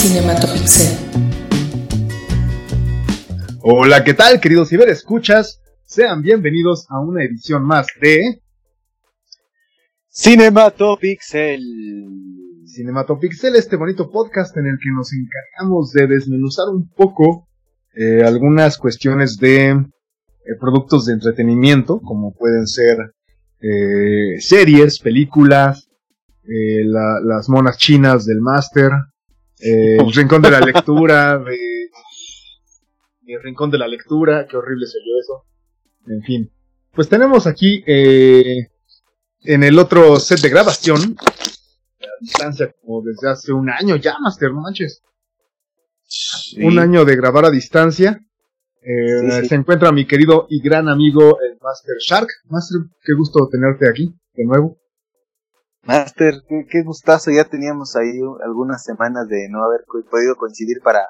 Cinematopixel. Hola, ¿qué tal, queridos ciberescuchas? Sean bienvenidos a una edición más de Cinematopixel. Cinematopixel, este bonito podcast en el que nos encargamos de desmenuzar un poco eh, algunas cuestiones de eh, productos de entretenimiento, como pueden ser eh, series, películas, eh, la- las monas chinas del máster, eh, el rincón de la lectura, de, el rincón de la lectura, qué horrible se oyó eso. En fin, pues tenemos aquí eh, en el otro set de grabación, a distancia como desde hace un año ya, Master, no manches. Un año de grabar a distancia. Eh, Sí, sí. Se encuentra mi querido y gran amigo el Master Shark. Master, qué gusto tenerte aquí de nuevo. Master, qué, qué gustazo. Ya teníamos ahí algunas semanas de no haber podido coincidir para,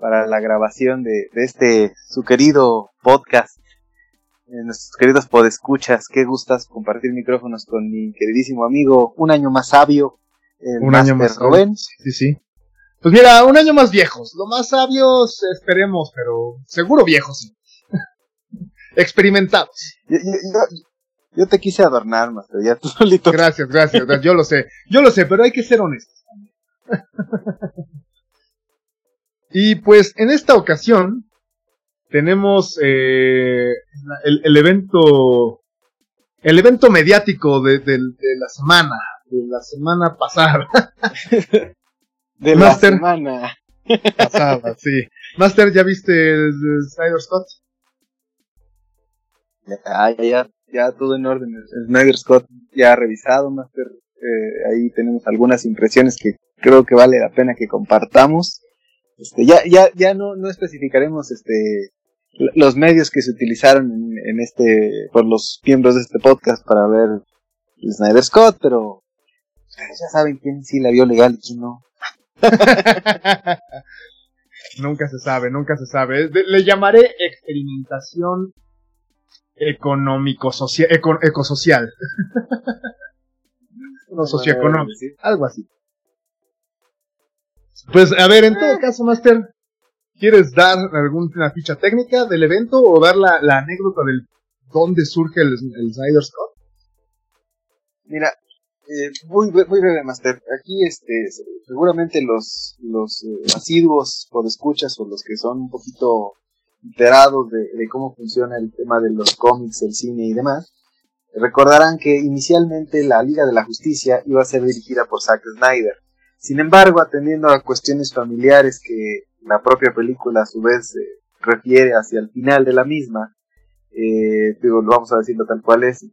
para la grabación de, de este, su querido podcast. Eh, nuestros queridos podescuchas, qué gustas compartir micrófonos con mi queridísimo amigo, un año más sabio, el Un año más Rubén. Sí, sí. Pues mira, un año más viejos. Lo más sabios esperemos, pero seguro viejos. Experimentados. Yo, yo- yo- yo te quise adornar, Master, ya tú solito. Gracias, gracias. Yo lo sé. Yo lo sé, pero hay que ser honestos. Y pues en esta ocasión tenemos eh, el, el evento el evento mediático de, la semana de la semana pasada de Master. la semana. pasada sí Master ya viste el, el Snyder Scott Ya, ya, ya, todo en orden. Snyder Scott ya ha revisado, Master. Eh, ahí tenemos algunas impresiones que creo que vale la pena que compartamos. Este, ya, ya, ya no, no especificaremos este los medios que se utilizaron en, este por los miembros de este podcast para ver Snyder Scott, pero ustedes ya saben quién sí la vio legal y quién no. nunca se sabe nunca se sabe le llamaré experimentación económico social ecosocial no socioeconómico algo así. Pues a ver, en todo caso, Master, ¿quieres dar alguna ficha técnica del evento o dar la, la anécdota del dónde surge el, el Snyder Scott? Mira, eh, muy, bre- muy breve, Master. Aquí, este, seguramente los, los eh, asiduos o escuchas o los que son un poquito enterados de, cómo funciona el tema de los cómics, el cine y demás, recordarán que inicialmente la Liga de la Justicia iba a ser dirigida por Zack Snyder. Sin embargo, atendiendo a cuestiones familiares que la propia película a su vez eh, refiere hacia el final de la misma, eh, digo, lo vamos a decirlo tal cual es,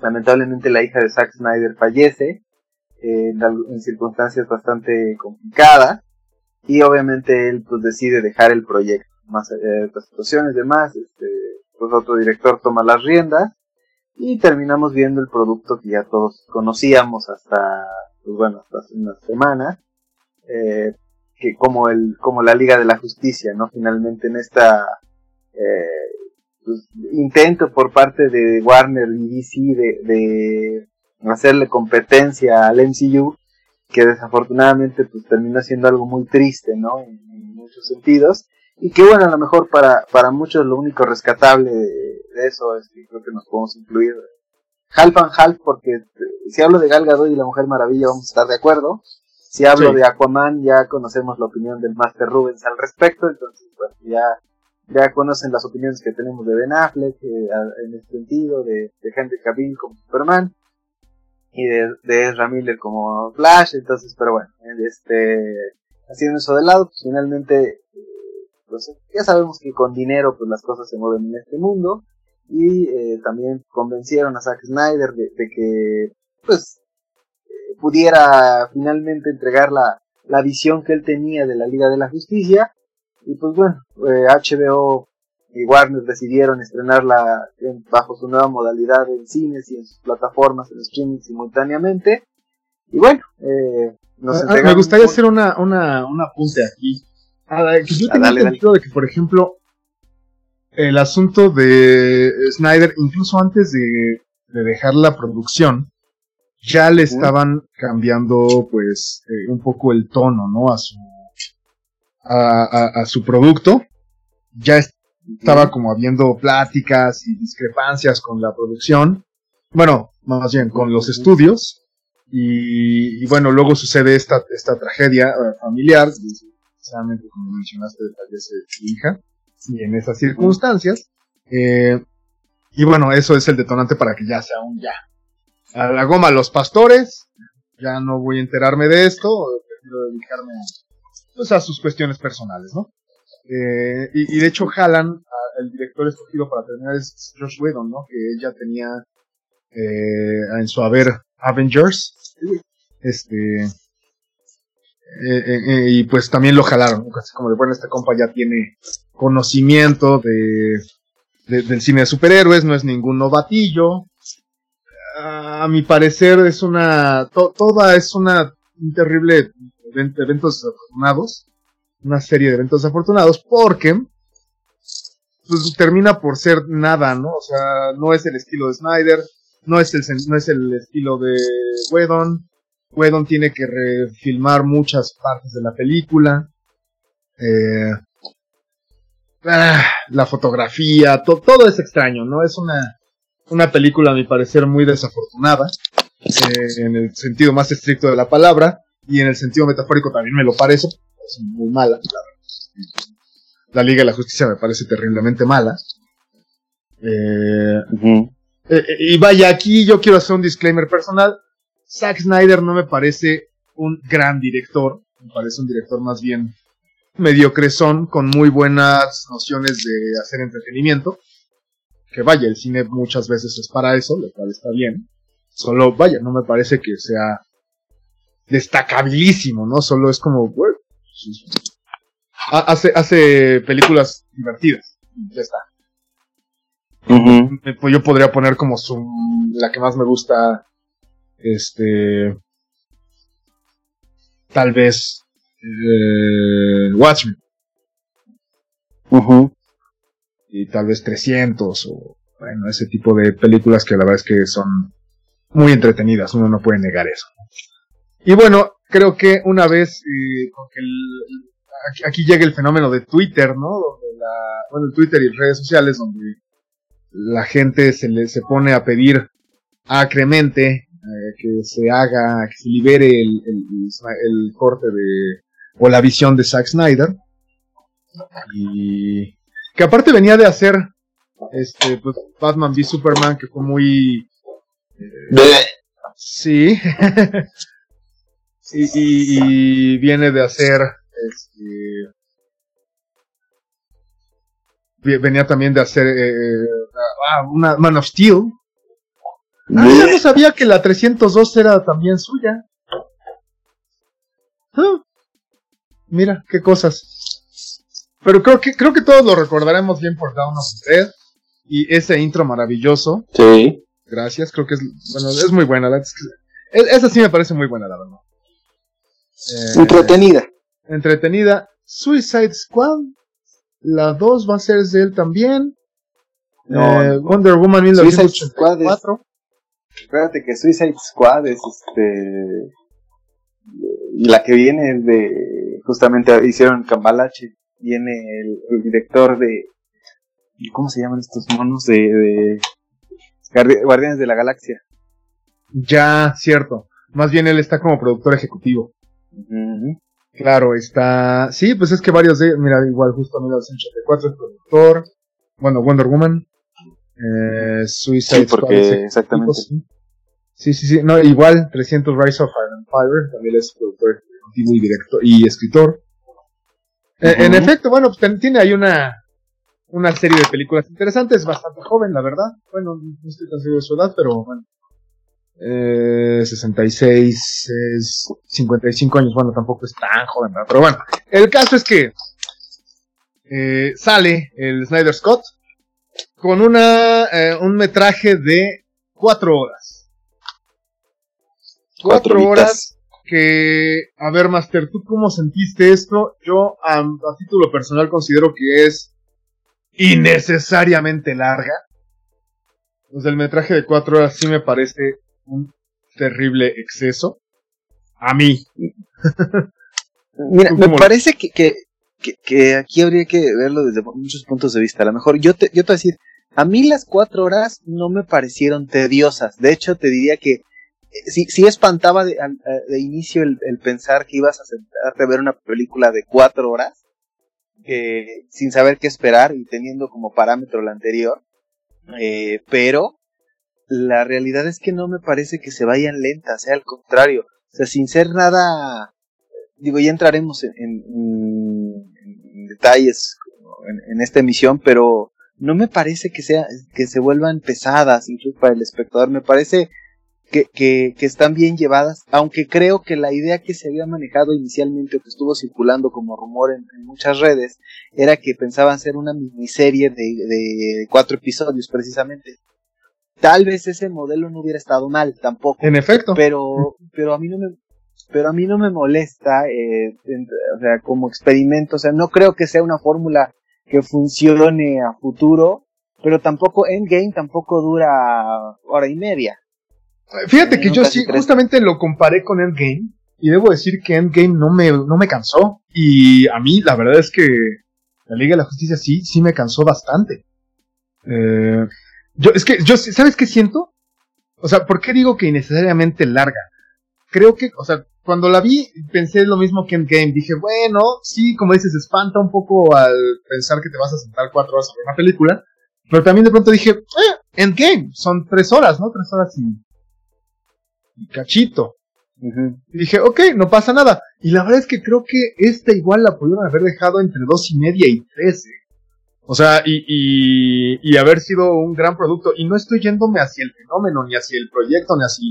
lamentablemente la hija de Zack Snyder fallece eh, en, en circunstancias bastante complicadas y obviamente él pues decide dejar el proyecto más de otras situaciones demás este pues otro director toma las riendas y terminamos viendo el producto que ya todos conocíamos hasta pues bueno hasta hace unas semanas eh, que como el como la Liga de la Justicia no finalmente en esta eh, pues, intento por parte de Warner y DC de, de hacerle competencia al MCU que desafortunadamente pues terminó siendo algo muy triste no en muchos sentidos y que bueno a lo mejor para para muchos lo único rescatable de, de eso es que creo que nos podemos incluir half and half porque eh, si hablo de Gal Gadot y la Mujer Maravilla vamos a estar de acuerdo si hablo Sí. de Aquaman ya conocemos la opinión del Master Rubens al respecto entonces bueno ya ya conocen las opiniones que tenemos de Ben Affleck eh, en este sentido, de, de Henry Cavill como Superman y de, de Ezra Miller como Flash, entonces, pero bueno, eh, este, haciendo eso de lado, pues finalmente, ya sabemos que con dinero pues las cosas se mueven en este mundo y eh, también convencieron a Zack Snyder de, de que pues eh, pudiera finalmente entregar la, la visión que él tenía de la Liga de la Justicia y pues bueno, eh, HBO y Warner decidieron estrenarla en- bajo su nueva modalidad en cines y en sus plataformas en streaming simultáneamente. Y bueno, eh, nos Ah, ah, entregaron me gustaría un- hacer una, una, un apunte aquí. Ah, que yo Ah, tenía dale, de que, por ejemplo, el asunto de Snyder, incluso antes de, de dejar la producción, ya le estaban cambiando, pues, eh, un poco el tono, ¿no? A su, a, su producto, ya estaba como habiendo pláticas y discrepancias con la producción, bueno, más bien con los estudios, y, bueno, luego sucede esta, esta tragedia eh, familiar, precisamente como mencionaste, fallece su hija, y en esas circunstancias, eh, y bueno, eso es el detonante para que ya sea un ya. A la goma los pastores, ya no voy a enterarme de esto, prefiero dedicarme pues, a sus cuestiones personales, ¿no? Eh, y, de hecho jalan, el director escogido para terminar es Josh Whedon, ¿no? Que ella tenía eh, en su haber Avengers, este, eh, y pues también lo jalaron, así como de, bueno, este compa ya tiene conocimiento de, del cine de superhéroes, no es ningún novatillo, a mi parecer es una, toda es una, un terrible eventos desafortunados, una serie de eventos desafortunados, porque pues, termina por ser nada, ¿no? O sea, no es el estilo de Snyder, no es el, no es el estilo de Whedon, Whedon tiene que refilmar muchas partes de la película, eh, ah, la fotografía, todo es extraño, ¿no? Es una, una película, a mi parecer, muy desafortunada, eh, en el sentido más estricto de la palabra, y en el sentido metafórico también me lo parece, es muy mala. La, Liga de la Justicia me parece terriblemente mala. Eh, eh, y vaya, aquí yo quiero hacer un disclaimer personal. Zack Snyder no me parece un gran director, me parece un director más bien mediocresón, con muy buenas nociones de hacer entretenimiento que vaya, el cine muchas veces es para eso, lo cual está bien. Solo, vaya, no me parece que sea destacabilísimo, ¿no? Solo es como, bueno, hace, hace películas divertidas. Ya está. Yo podría poner como su, la que más me gusta, este, tal vez, eh, Watchmen y tal vez 300 o bueno, ese tipo de películas que la verdad es que son muy entretenidas, uno no puede negar eso. Y bueno, creo que una vez, eh, aquí, llega el fenómeno de Twitter, ¿no? Donde la, bueno, Twitter y redes sociales donde la gente se le se pone a pedir acremente eh, que se haga, que se libere el, el corte de, o la visión de Zack Snyder. Y que aparte venía de hacer este pues, Batman v Superman, que fue muy. Eh, sí. y, viene de hacer. Este, venía también de hacer eh, ah, una Man of Steel. Ah, yo no sabía que la 302 era también suya. Ah, mira, qué cosas. Pero creo que, creo que todos lo recordaremos bien por Down of Red y ese intro maravilloso. Sí. Gracias, creo que es, bueno, es muy buena. esa sí me parece muy buena, la verdad. Eh, entretenida. Entretenida. Suicide Squad. La 2 va a ser de él también. Eh, Wonder Woman 1984. Espérate que Suicide Squad es este. La que viene de. Justamente hicieron Cambalache viene el, director de ¿cómo se llaman estos monos de, Guardianes de la Galaxia? Ya, cierto. Más bien él está como productor ejecutivo. Claro, está. Sí, pues es que varios de. Mira, igual, justo 1984, el productor. Bueno, Wonder Woman. Eh, Suicide sí, porque exactamente. Sí, sí, sí. No, igual, 300 Rise of Iron Fire. También es productor y director y escritor. Eh, en efecto, bueno, pues tiene ahí una, una serie de películas interesantes, bastante joven, la verdad. Bueno, no estoy tan seguro de su edad, pero bueno. Eh, 66, es 55 años, bueno, tampoco es tan joven, ¿verdad? pero bueno, el caso es que eh, sale el Snyder Scott con una, eh, un metraje de 4 horas. 4 horas que, a ver, Master, ¿tú cómo sentiste esto? Yo, a, título personal, considero que es innecesariamente larga. Pues el metraje de cuatro horas sí me parece un terrible exceso. A mí. Mira, me parece que, que, aquí habría que verlo desde muchos puntos de vista. A lo mejor yo te, yo te voy a decir, a mí las cuatro horas no me parecieron tediosas. De hecho, te diría que sí, sí espantaba de, de inicio el, pensar que ibas a sentarte a ver una película de cuatro horas, eh, sin saber qué esperar y teniendo como parámetro la anterior. Eh, pero la realidad es que no me parece que se vayan lentas, sea al contrario. O sea, sin ser nada, digo, ya entraremos en, detalles en, esta emisión, pero no me parece que sea, que se vuelvan pesadas incluso para el espectador. Me parece que, que, están bien llevadas, aunque creo que la idea que se había manejado inicialmente o que estuvo circulando como rumor en, muchas redes era que pensaban ser una miniserie de, de cuatro episodios precisamente. Tal vez ese modelo no hubiera estado mal tampoco. En efecto. Pero, pero a mí no me, pero a mí no me molesta, eh, o sea, como experimento, o sea, no creo que sea una fórmula que funcione a futuro, pero tampoco Endgame tampoco dura hora y media. Fíjate que yo sí, justamente lo comparé con Endgame y debo decir que Endgame no me, no me cansó y a mí la verdad es que la Liga de la Justicia sí, sí me cansó bastante. Eh, yo, es que, yo, ¿sabes qué siento? O sea, ¿por qué digo que innecesariamente larga? Creo que, o sea, cuando la vi pensé lo mismo que Endgame. Dije, bueno, sí, como dices, espanta un poco al pensar que te vas a sentar cuatro horas a ver una película. Pero también de pronto dije, eh, Endgame, son tres horas, ¿no? Tres horas y, cachito. Y dije, ok, no pasa nada. Y la verdad es que creo que esta igual la pudieron haber dejado entre dos y media y tres. O sea, y, y, y, haber sido un gran producto. Y no estoy yéndome hacia el fenómeno, ni hacia el proyecto, ni hacia,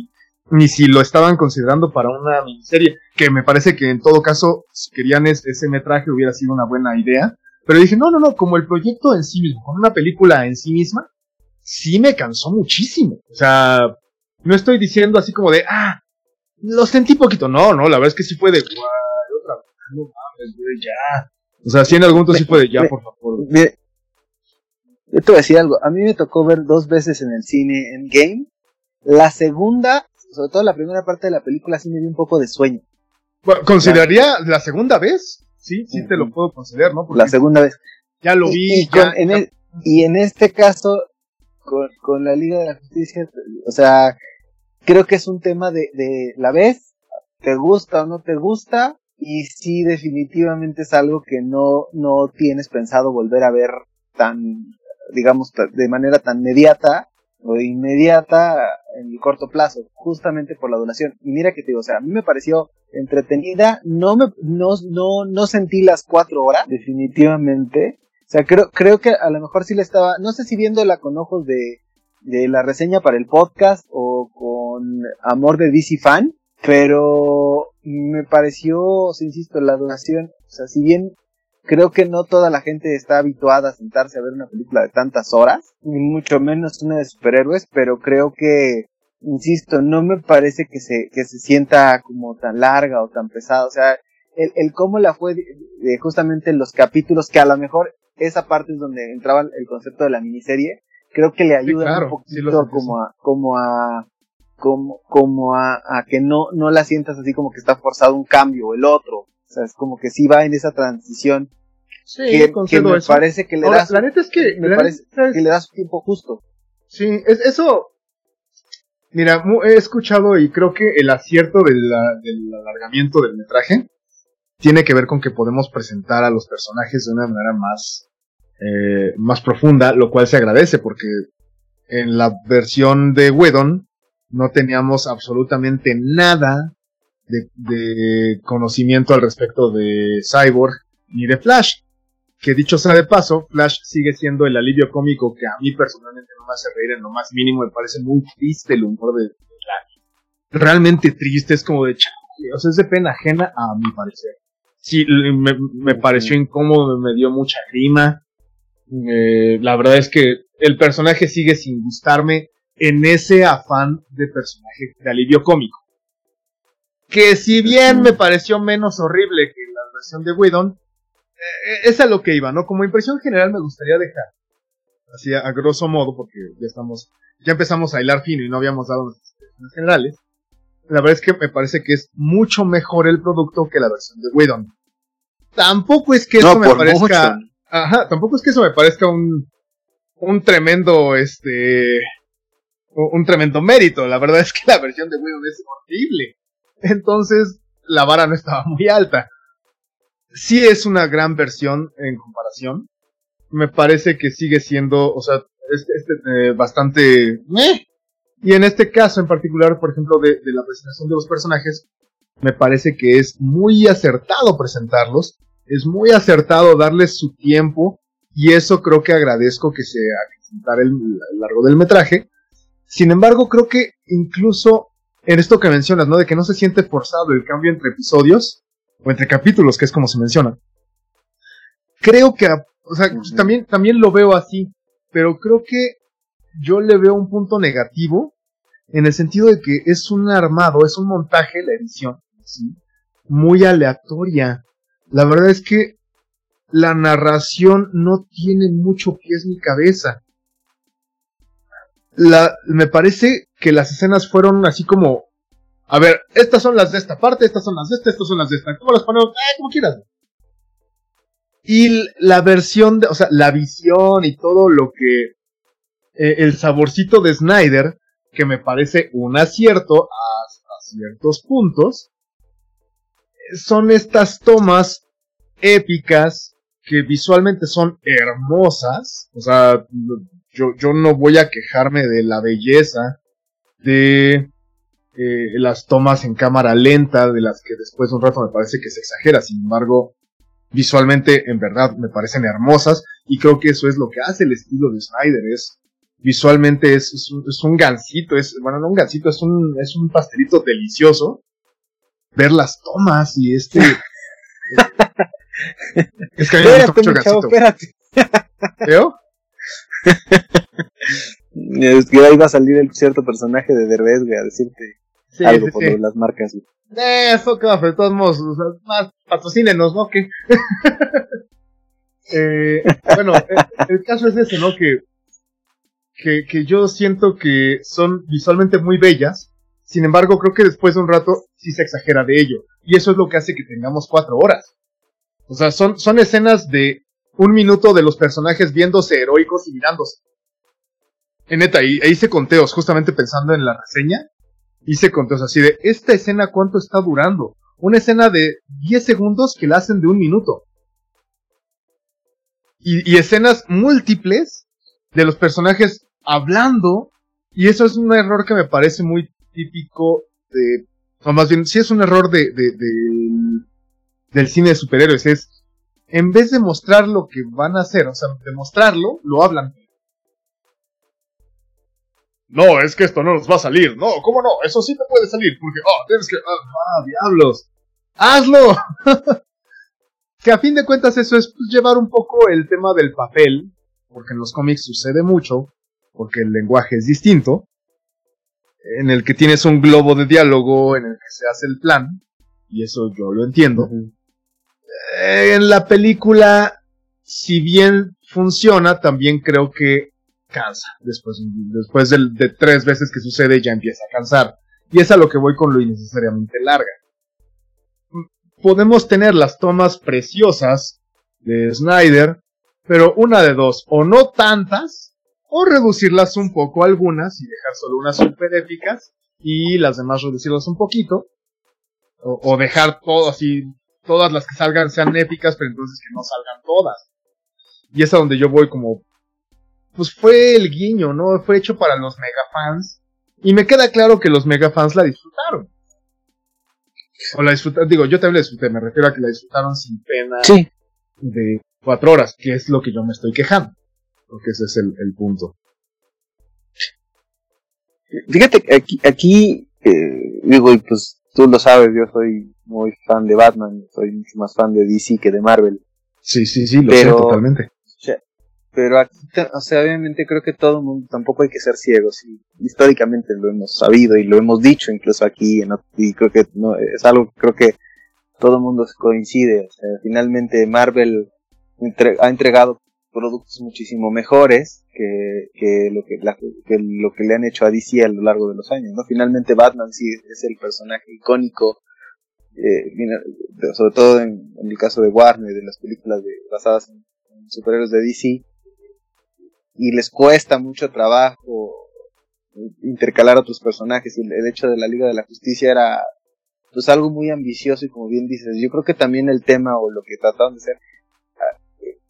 ni si lo estaban considerando para una miniserie. Que me parece que en todo caso, si querían ese metraje hubiera sido una buena idea. Pero dije, no, no, no, como el proyecto en sí mismo, con una película en sí misma, sí me cansó muchísimo. O sea, no estoy diciendo así como de, ah, lo sentí poquito. No, no, la verdad es que sí fue de, otra no mames, ya. O sea, sí en algún momento sí fue de, ya, por favor. Yo te voy a decir algo. A mí me tocó ver dos veces en el cine en Game. La segunda, sobre todo la primera parte de la película, sí me dio un poco de sueño. ¿Consideraría la segunda vez? Sí, sí te lo puedo considerar, ¿no? la segunda vez. Ya lo vi. Y, en este caso, con, la Liga de la Justicia, o sea, creo que es un tema de, de la vez, te gusta o no te gusta, y sí definitivamente es algo que no, no tienes pensado volver a ver tan digamos, de manera tan inmediata o inmediata en el corto plazo, justamente por la donación. Y mira que te digo, o sea, a mí me pareció entretenida, no me, no, no, no sentí las cuatro horas, definitivamente. O sea, creo, creo que a lo mejor sí le estaba, no sé si viéndola con ojos de, de la reseña para el podcast o con amor de DC fan, pero me pareció, insisto, la donación, o sea, si bien creo que no toda la gente está habituada a sentarse a ver una película de tantas horas, ni mucho menos una de superhéroes, pero creo que, insisto, no me parece que se, que se sienta como tan larga o tan pesada, o sea, el, el cómo la fue de, justamente en los capítulos, que a lo mejor esa parte es donde entraba el concepto de la miniserie, creo que le ayuda un poquito como a, como a, como, como a, a que no, no la sientas así como que está forzado un cambio o el otro. O sea, es como que sí va en esa transición. Sí, que, me parece que le das. La neta es que. Me parece que le das tiempo justo. Sí, es, eso. Mira, he escuchado y creo que el acierto del alargamiento del metraje tiene que ver con que podemos presentar a los personajes de una manera más, eh, más profunda, lo cual se agradece porque en la versión de Wedon no teníamos absolutamente nada de, conocimiento al respecto de Cyborg ni de Flash. Que dicho sea de paso, Flash sigue siendo el alivio cómico que a mí personalmente no me hace reír en lo más mínimo. Me parece muy triste el humor de, Flash. Realmente triste, es como de o sea, es de pena ajena a mi parecer. Sí, me, me pareció incómodo, me dio mucha grima. Eh, la verdad es que el personaje sigue sin gustarme en ese afán de personaje de alivio cómico que si bien me pareció menos horrible que la versión de Whedon, eh, es a lo que iba, ¿no? Como impresión general me gustaría dejar, así a, grosso modo, porque ya estamos, ya empezamos a hilar fino y no habíamos dado las expresiones generales. La verdad es que me parece que es mucho mejor el producto que la versión de Whedon. tampoco es que eso me parezca. Ajá, tampoco es que eso me parezca un. Un tremendo, este. Un tremendo mérito. La verdad es que la versión de Wii es horrible. Entonces, la vara no estaba muy alta. Sí es una gran versión en comparación. Me parece que sigue siendo, o sea, este bastante... Y en este caso en particular, por ejemplo, de la presentación de los personajes, me parece que es muy acertado presentarlos, es muy acertado darles su tiempo y eso creo que agradezco que se haga el, el largo del metraje. Sin embargo, creo que incluso en esto que mencionas, ¿no? De que no se siente forzado el cambio entre episodios o entre capítulos, que es como se menciona. Creo que, o sea, también, también lo veo así, pero creo que yo le veo un punto negativo en el sentido de que es un armado, es un montaje, la edición, ¿sí? muy aleatoria. La verdad es que la narración no tiene mucho pies ni cabeza me parece que las escenas fueron así como, a ver, estas son las de esta parte, estas son las de esta, estas son las de esta. ¿Cómo las ponemos? Eh, como quieras. Y la versión de, o sea, la visión y todo lo que, eh, el saborcito de Snyder, que me parece un acierto hasta ciertos puntos, son estas tomas épicas que visualmente son hermosas, o sea, yo, yo no voy a quejarme de la belleza de eh, las tomas en cámara lenta, de las que después de un rato me parece que se exagera, sin embargo, visualmente en verdad me parecen hermosas y creo que eso es lo que hace el estilo de Snyder, es visualmente es, un, es un gansito, es, bueno, no un gansito, es un, es un pastelito delicioso ver las tomas y este... es que a mí me gusta mucho gansito. espérate. ¿Veo? es que ahí va a salir el cierto personaje de Derbez, a decirte algo por las marcas. Eh, eso que de todos modos, más patrocínenos, ¿no? Que eh, bueno, el, caso es ese, ¿no? Que, que, que yo siento que son visualmente muy bellas, sin embargo, creo que después de un rato sí se exagera de ello. Y eso es lo que hace que tengamos cuatro horas. O sea, son, son escenas de un minuto de los personajes viéndose heroicos y mirándose. En neta, ahí, hice conteos, justamente pensando en la reseña, hice conteos así de, ¿esta escena cuánto está durando? Una escena de 10 segundos que la hacen de un minuto. Y, y escenas múltiples de los personajes hablando, y eso es un error que me parece muy típico de, o más bien, sí es un error de, de, de del cine de superhéroes, es en vez de mostrar lo que van a hacer, o sea, de mostrarlo, lo hablan. No, es que esto no nos va a salir. No, ¿cómo no? Eso sí te puede salir, porque, oh, tienes que, ah, ah diablos. ¡Hazlo! que a fin de cuentas eso es pues, llevar un poco el tema del papel, porque en los cómics sucede mucho, porque el lenguaje es distinto, en el que tienes un globo de diálogo en el que se hace el plan, y eso yo lo entiendo. Eh, en la película, si bien funciona, también creo que cansa. Después, después de, tres veces que sucede, ya empieza a cansar. Y es a lo que voy con lo innecesariamente larga. Podemos tener las tomas preciosas de Snyder, pero una de dos, o no tantas, o reducirlas un poco algunas y dejar solo unas super épicas y las demás reducirlas un poquito, o, o dejar todo así todas las que salgan sean épicas, pero entonces que no salgan todas. Y es a donde yo voy como, pues fue el guiño, ¿no? Fue hecho para los mega fans. Y me queda claro que los mega fans la disfrutaron. O la disfrutaron, digo, yo también la disfruté, me refiero a que la disfrutaron sin pena de cuatro horas, que es lo que yo me estoy quejando. Porque ese es el, punto. Fíjate, aquí, aquí eh, digo, y pues tú lo sabes, yo soy muy fan de Batman, soy mucho más fan de DC que de Marvel. Sí, sí, sí, lo sé totalmente. Pero aquí, o sea, obviamente creo que todo el mundo, tampoco hay que ser ciegos, y históricamente lo hemos sabido y lo hemos dicho incluso aquí, y creo que no, es algo que creo que todo el mundo coincide, o sea, finalmente Marvel ha entregado productos muchísimo mejores que, que, lo que, lo que le han hecho a DC a lo largo de los años, ¿no? Finalmente Batman sí es el personaje icónico eh, sobre todo en, el caso de Warner, de las películas de, basadas en, superhéroes de DC, y les cuesta mucho trabajo intercalar otros personajes, y el, hecho de la Liga de la Justicia era pues algo muy ambicioso y como bien dices, yo creo que también el tema o lo que trataron de hacer ah,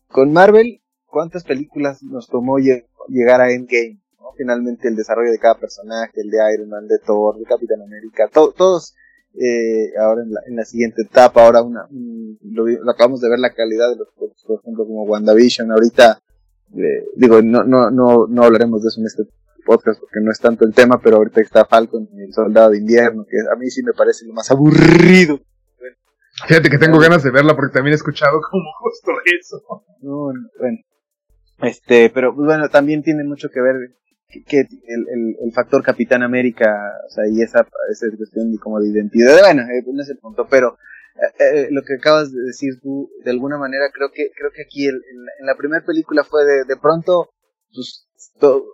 con Marvel, ¿cuántas películas nos tomó llegar a Endgame? Finalmente el desarrollo de cada personaje, el de Iron Man, de Thor, de Capitán América, todos eh, ahora en la, en la, siguiente etapa, ahora una, lo, acabamos de ver la calidad de los por ejemplo como WandaVision, ahorita eh, digo, no, no, no, no hablaremos de eso en este podcast porque no es tanto el tema, pero ahorita está Falcon y el Soldado de Invierno, que a mí sí me parece lo más aburrido. Fíjate que tengo ganas de verla porque también he escuchado como justo eso. bueno, este, pero pues, bueno, también tiene mucho que ver que, el, el, factor Capitán América, o sea, y esa, esa cuestión de, como de identidad, bueno, eh, no es el punto, pero eh, eh, lo que acabas de decir tú, de alguna manera, creo que, creo que aquí en, la, primera película fue de, de pronto, pues,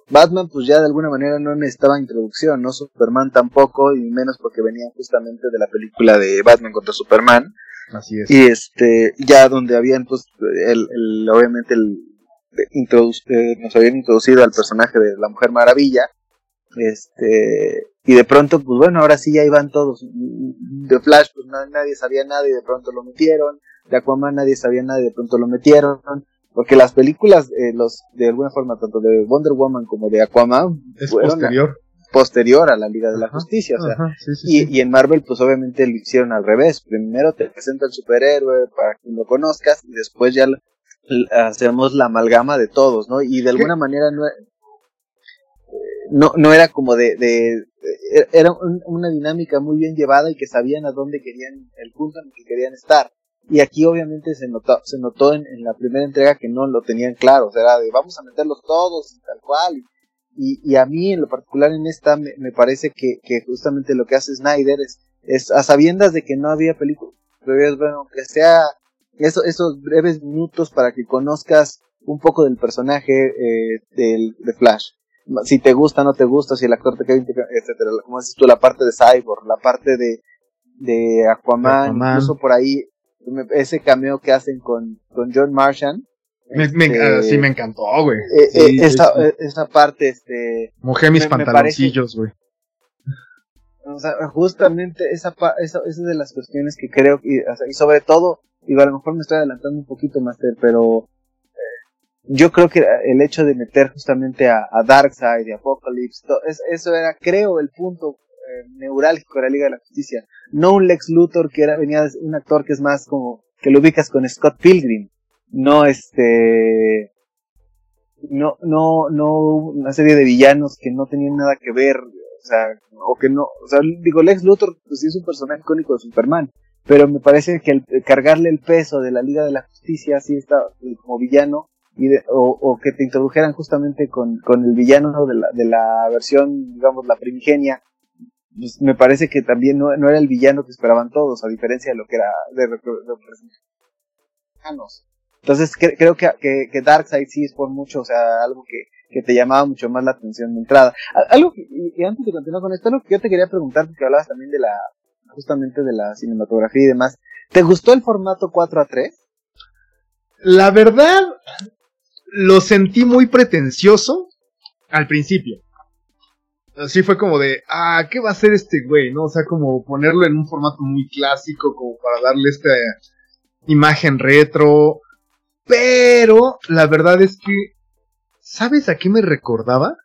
Batman pues ya de alguna manera no necesitaba introducción, no Superman tampoco, y menos porque venía justamente de la película de Batman contra Superman. Así es. Y este, ya donde habían pues, el, el obviamente el, eh, nos habían introducido al personaje de la Mujer Maravilla, este, y de pronto, pues bueno, ahora sí ya iban todos. De Flash, pues nadie sabía nada y de pronto lo metieron. De Aquaman nadie sabía nada y de pronto lo metieron. Porque las películas, eh, los de alguna forma, tanto de Wonder Woman como de Aquaman, es posterior. posterior a la Liga de la Justicia. O sea, y, y, en Marvel, pues obviamente lo hicieron al revés. Primero te presenta el superhéroe para que lo conozcas y después ya hacemos la amalgama de todos, ¿no? Y de alguna manera no, no, no era como de, de, era una dinámica muy bien llevada y que sabían a dónde querían, el punto en el que querían estar. Y aquí obviamente se notó, se notó en, la primera entrega que no lo tenían claro, o sea, era de vamos a meterlos todos y tal cual. Y, y a mí en lo particular en esta me, me parece que, que, justamente lo que hace Snyder es, es a sabiendas de que no había película, pero es bueno, que sea eso, esos breves minutos para que conozcas un poco del personaje eh, del, de Flash. Si te gusta, no te gusta, si el actor te queda, etcétera. Como dices tú, la parte de Cyborg, la parte de, de Aquaman, incluso por ahí, ese cameo que hacen con, con John Martian. Me, me, este, sí, me encantó, güey. Eh, eh, esa, esa, parte, este. Mojé mis pantaloncillos, güey. O sea, justamente esa, esa, esa es de las cuestiones que creo, y, y sobre todo, y a lo mejor me estoy adelantando un poquito, Master, pero eh, yo creo que el hecho de meter justamente a, Darkseid y Apocalypse, eso era, creo, el punto eh, neurálgico de la Liga de la Justicia. No un Lex Luthor que era, venía de un actor que es más como, que lo ubicas con Scott Pilgrim. No este, no, no, no una serie de villanos que no tenían nada que ver, o sea, o que no, o sea, digo, Lex Luthor, pues sí es un personaje icónico de Superman, pero me parece que el, cargarle el peso de la Liga de la Justicia así está como villano y o, que te introdujeran justamente con, con el villano de la, de la versión digamos la primigenia pues me parece que también no, no, era el villano que esperaban todos a diferencia de lo que era de, de, entonces creo que, que, que, Darkseid sí es por mucho o sea algo que, que te llamaba mucho más la atención de entrada. Algo y, antes de continuar con esto algo que yo te quería preguntar porque hablabas también de la justamente de la cinematografía y demás. ¿Te gustó el formato 4 a 3? La verdad, lo sentí muy pretencioso al principio. Así fue como de, ah, ¿qué va a hacer este güey? ¿No? O sea, como ponerlo en un formato muy clásico, como para darle esta imagen retro. Pero la verdad es que, ¿sabes a qué me recordaba?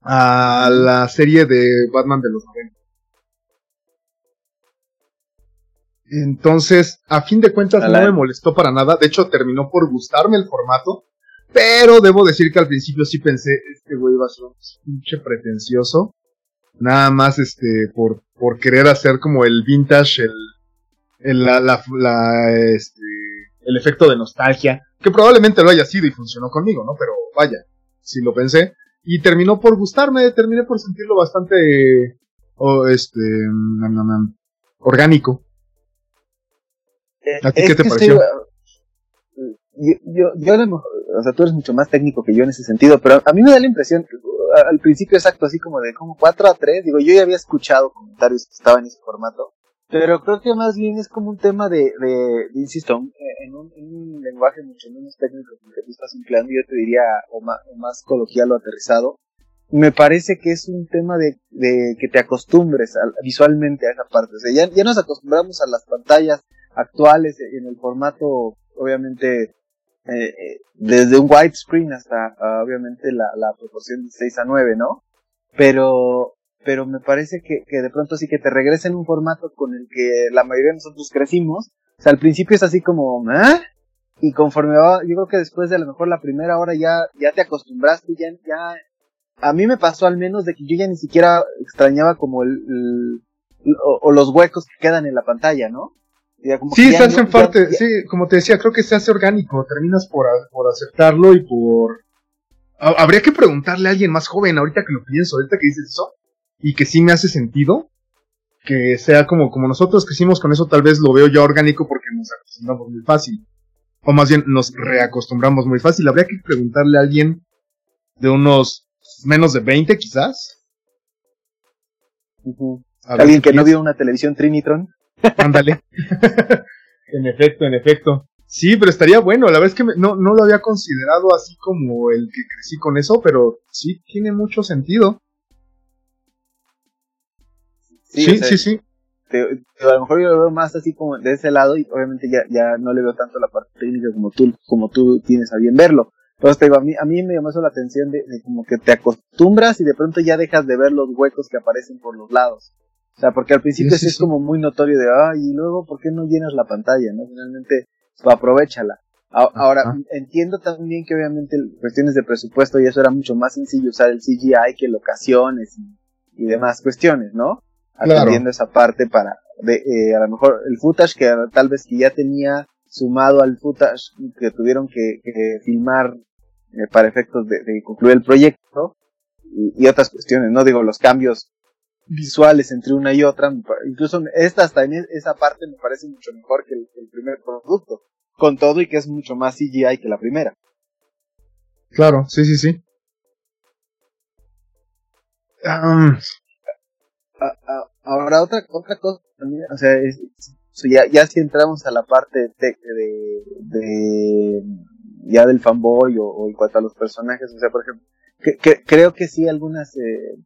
A la serie de Batman de los 90. Entonces, a fin de cuentas, no me molestó para nada. De hecho, terminó por gustarme el formato. Pero debo decir que al principio sí pensé, este güey va a ser un pinche pretencioso. Nada más, este, por, por querer hacer como el vintage, el, el, la, la, este, el efecto de nostalgia. Que probablemente lo haya sido y funcionó conmigo, ¿no? Pero vaya, sí lo pensé. Y terminó por gustarme, terminé por sentirlo bastante, oh, este, orgánico. ¿A ti qué te pareció? yo, yo, o sea, tú eres mucho más técnico que yo en ese sentido, pero a mí me da la impresión, al principio exacto, así como de como 4 a 3, digo, yo ya había escuchado comentarios que estaban en ese formato, Pero creo que más bien es como un tema de, de, insisto, en un, lenguaje mucho menos técnico que tú estás empleando, yo te diría, o más, o más coloquial o aterrizado, me parece que es un tema de, de que te acostumbres visualmente a esa parte. O sea, ya, ya nos acostumbramos a las pantallas actuales en el formato, obviamente, eh, eh, desde un widescreen hasta, obviamente, la, la proporción de 6 a 9, ¿no? Pero, pero me parece que, que de pronto sí que te regresen un formato con el que la mayoría de nosotros crecimos. O sea, al principio es así como, ¿eh? Y conforme va, yo creo que después de a lo mejor la primera hora ya, ya te acostumbraste, ya, ya, a mí me pasó al menos de que yo ya ni siquiera extrañaba como el, o, los huecos que quedan en la pantalla, ¿no? Sí, se hacen parte, sí, como te decía, creo que se hace orgánico, terminas por, por aceptarlo y por... Habría que preguntarle a alguien más joven, ahorita que lo pienso, ahorita que dices eso, y que sí me hace sentido, que sea como, como nosotros que hicimos con eso, tal vez lo veo ya orgánico porque nos acostumbramos muy fácil. O más bien nos reacostumbramos muy fácil. Habría que preguntarle a alguien de unos menos de 20 quizás. Alguien que no vio una televisión Trinitron. Ándale. en efecto, en efecto. Sí, pero estaría bueno. La verdad es que no, no lo había considerado así como el que crecí con eso, pero sí tiene mucho sentido. Sí, sí, sí. a lo mejor yo lo veo más así como de ese lado y obviamente ya, ya no le veo tanto la parte técnica como tú, como tú tienes a bien verlo. Entonces te digo, a mí, a mí me llamó eso la atención de, como que te acostumbras y de pronto ya dejas de ver los huecos que aparecen por los lados. O sea, porque al principio sí, es como muy notorio de, ay, y luego, ¿por qué no llenas la pantalla? ¿no? Finalmente, pues, aprovechala. Ahora, entiendo también que obviamente cuestiones de presupuesto y eso era mucho más sencillo usar el CGI que locaciones y, y demás cuestiones, ¿no? atendiendo esa parte para, de, eh, a lo mejor el footage que tal vez que ya tenía sumado al footage que tuvieron que, filmar eh, para efectos de, concluir el proyecto y, otras cuestiones, no digo los cambios visuales entre una y otra, incluso esta hasta en esa parte me parece mucho mejor que el, primer producto, con todo y que es mucho más CGI que la primera. Claro, sí, sí, sí. Ahora, otra, otra cosa también, o sea, ya, ya si entramos a la parte de, de, ya del fanboy o, en cuanto a los personajes, o sea, por ejemplo, que, creo que sí algunas, eh,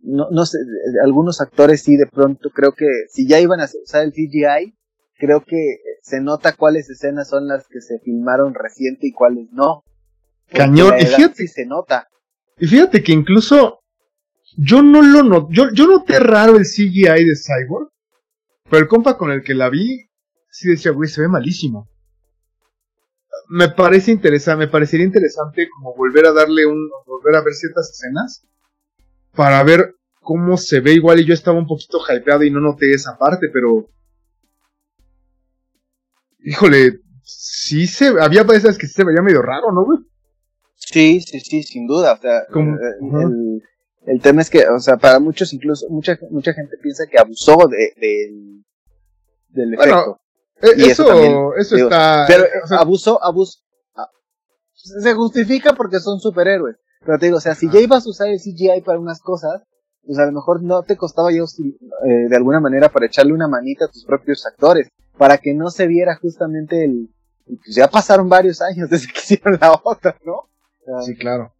no, no sé, algunos actores sí de pronto, creo que si ya iban a usar el CGI, creo que se nota cuáles escenas son las que se filmaron reciente y cuáles no. Cañón, y fíjate, se nota. Y fíjate que incluso yo no lo noté, yo, yo noté raro el CGI de Cyborg, pero el compa con el que la vi, sí decía, güey, se ve malísimo. Me parece interesante, me parecería interesante como volver a darle un, volver a ver ciertas escenas, para ver cómo se ve igual y yo estaba un poquito hypeado y no noté esa parte, pero... Híjole, sí se, había veces que se veía medio raro, ¿no, güey? Sí, sí, sí, sin duda, o sea, eh, el, el tema es que, o sea, para muchos incluso, mucha, mucha gente piensa que abusó de, del efecto. Eh, eso, eso, está... Pero abuso, abuso, ah, se justifica porque son superhéroes. Pero te digo, o sea, si ya ibas a usar el CGI para unas cosas, pues a lo mejor no te costaba ya eh, de alguna manera para echarle una manita a tus propios actores, para que no se viera justamente el, pues ya pasaron varios años desde que hicieron la otra, ¿no? sí, claro.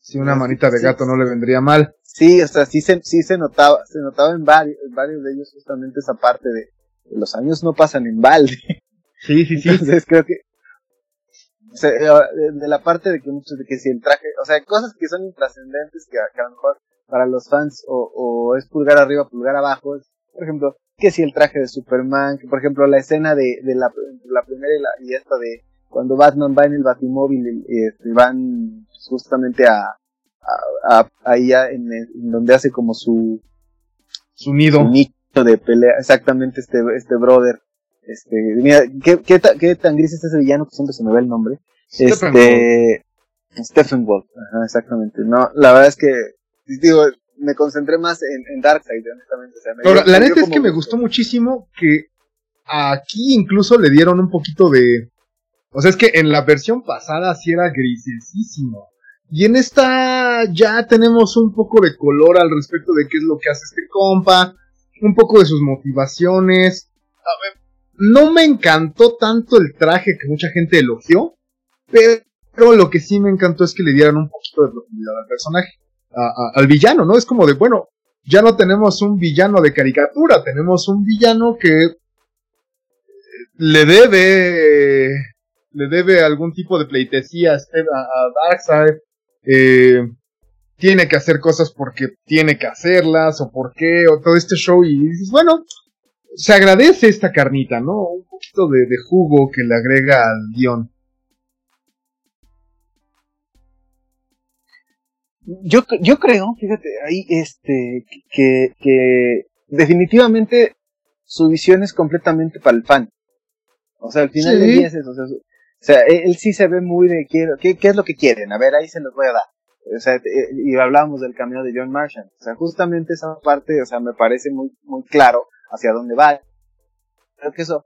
Si una manita de gato no le vendría mal. Sí, o sea, sí se, sí se notaba, se notaba en varios, varios de ellos justamente esa parte de, los años no pasan en balde. Sí, sí, sí. Entonces creo que de la parte de que muchos de que si el traje, o sea, cosas que son intrascendentes que, a lo mejor para los fans o, o es pulgar arriba, pulgar abajo, por ejemplo, que si el traje de Superman, que por ejemplo la escena de, de la, la primera y, la, y esta de cuando Batman va en el Batimóvil, este, van justamente a, a, ahí en, donde hace como su su nido. de pelea, exactamente este, este brother. Este, mira, ¿qué, qué, qué tan gris es ese villano que siempre se me ve el nombre. este, Stephen Wolf, ajá, exactamente. No, la verdad es que, digo, me concentré más en, en Darkseid, honestamente. la neta es que me gustó muchísimo que aquí incluso le dieron un poquito de, o sea, es que en la versión pasada sí era grisesísimo. Y en esta ya tenemos un poco de color al respecto de qué es lo que hace este compa. un poco de sus motivaciones. A ver, no me encantó tanto el traje que mucha gente elogió, pero lo que sí me encantó es que le dieran un poquito de profundidad al personaje, al villano, ¿no? Es como de, bueno, ya no tenemos un villano de caricatura, tenemos un villano que le debe le debe algún tipo de pleitesía a, a Darkseid eh, tiene que hacer cosas porque tiene que hacerlas o por qué o todo este show y dices bueno se agradece esta carnita no un poquito de, jugo que le agrega al guion yo, yo creo, fíjate, ahí este, que, que definitivamente su visión es completamente para el fan. O sea, al final del día es eso. O sea, él, sí se ve muy de quiero, ¿qué, ¿qué, es lo que quieren? A ver, ahí se los voy a dar. O sea, y hablábamos del camino de John Marshall. O sea, justamente esa parte, o sea, me parece muy, muy claro hacia dónde va. Creo que eso.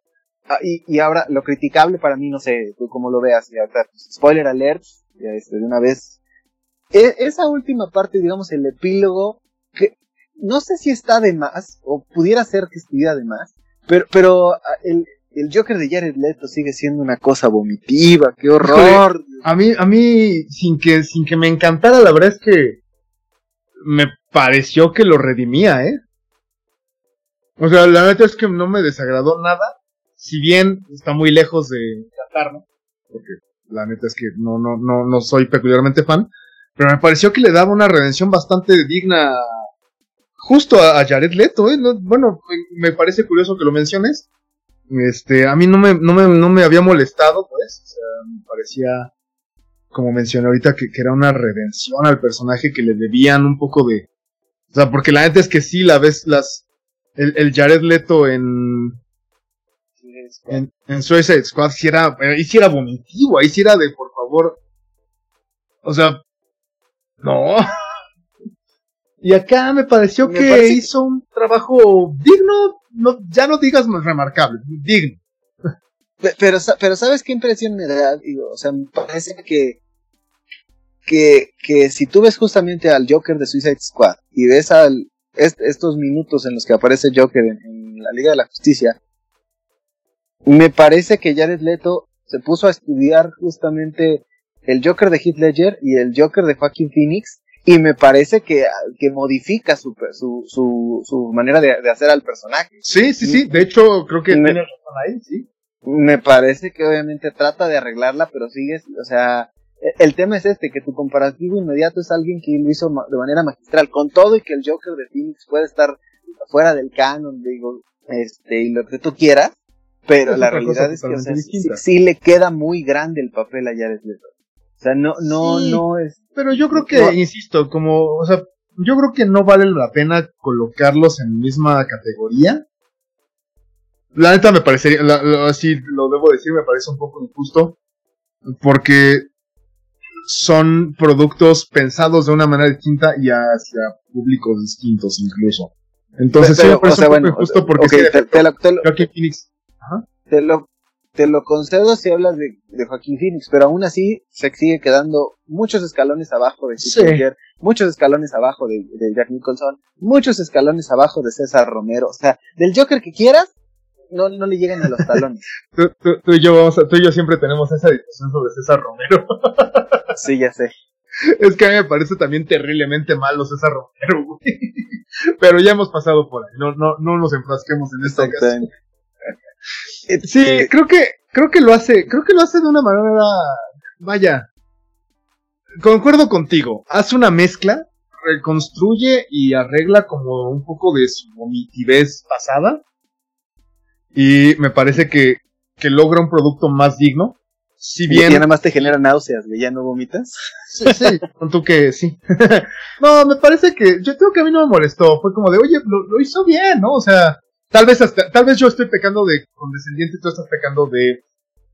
Ah, y, y ahora, lo criticable para mí, no sé, tú cómo lo veas. Ya, pues, spoiler alert, ya este, de una vez. E, esa última parte, digamos, el epílogo, que no sé si está de más, o pudiera ser que estuviera de más, pero, pero ah, el, el Joker de Jared Leto sigue siendo una cosa vomitiva, qué horror. a mí, a mí, sin que, sin que me encantara, la verdad es que me pareció que lo redimía, ¿eh? O sea, la neta es que no me desagradó nada, si bien está muy lejos de encantarme, porque la neta es que no, no, no, no soy peculiarmente fan, pero me pareció que le daba una redención bastante digna justo a, Jared Leto, ¿eh? bueno, me parece curioso que lo menciones, este, a mí no me, no me, no me había molestado, pues, o sea, me parecía, como mencioné ahorita, que, era una redención al personaje que le debían un poco de, o sea, porque la neta es que sí, la ves, las, el, el Jared Leto en, en, en Suicide Squad sí era, ahí sí era vomitivo, ahí era de, por favor, o sea, no. Y acá me pareció que hizo un trabajo digno, no, ya no digas más remarcable, digno. Pero, pero ¿sabes qué impresión me da? Digo, o sea, me parece que, que, que si tú ves justamente al Joker de Suicide Squad y ves al, estos minutos en los que aparece Joker en, la Liga de la Justicia, me parece que Jared Leto se puso a estudiar justamente el Joker de Heath Ledger y el Joker de Joaquin Phoenix y me parece que, que modifica su, su, su, su manera de, hacer al personaje. Sí, sí, sí, de hecho creo que me, ahí, sí. Me parece que obviamente trata de arreglarla, pero sigues, o sea, el tema es este, que tu comparativo inmediato es alguien que lo hizo de manera magistral, con todo y que el Joker de Phoenix puede estar fuera del canon, digo, este, y lo que tú quieras, pero la realidad es que, o sea, sí, le queda muy grande el papel a Jared Leto. O sea, no, no, no es. Pero yo creo que, insisto, como, o sea, yo creo que no vale la pena colocarlos en misma categoría. La neta me parecería, así lo debo decir, me parece un poco injusto. Porque son productos pensados de una manera distinta y hacia públicos distintos incluso. Entonces sí me parece un poco injusto porque te, lo, te lo te lo concedo si hablas de, de, Joaquín Phoenix, pero aún así se sigue quedando muchos escalones abajo de sí. muchos escalones abajo de, Jack Nicholson, muchos escalones abajo de César Romero. O sea, del Joker que quieras, no, no le llegan a los talones. tú, y yo vamos tú y yo siempre tenemos esa discusión sobre César Romero. sí, ya sé. Es que a mí me parece también terriblemente malo César Romero, Pero ya hemos pasado por ahí, no, no, no nos enfrasquemos en esta ocasión. Sí, este, creo que, creo que lo hace, creo que lo hace de una manera, vaya, concuerdo contigo, hace una mezcla, reconstruye y arregla como un poco de su vomitivez pasada, y me parece que, que logra un producto más digno, si bien... Y nada más te genera náuseas, ¿ya no vomitas? Sí, sí, con tú que sí. no, me parece que, yo creo que a mí no me molestó, fue como de, oye, lo hizo bien, ¿no? O sea, Tal vez hasta, tal vez yo estoy pecando de condescendiente y tú estás pecando de,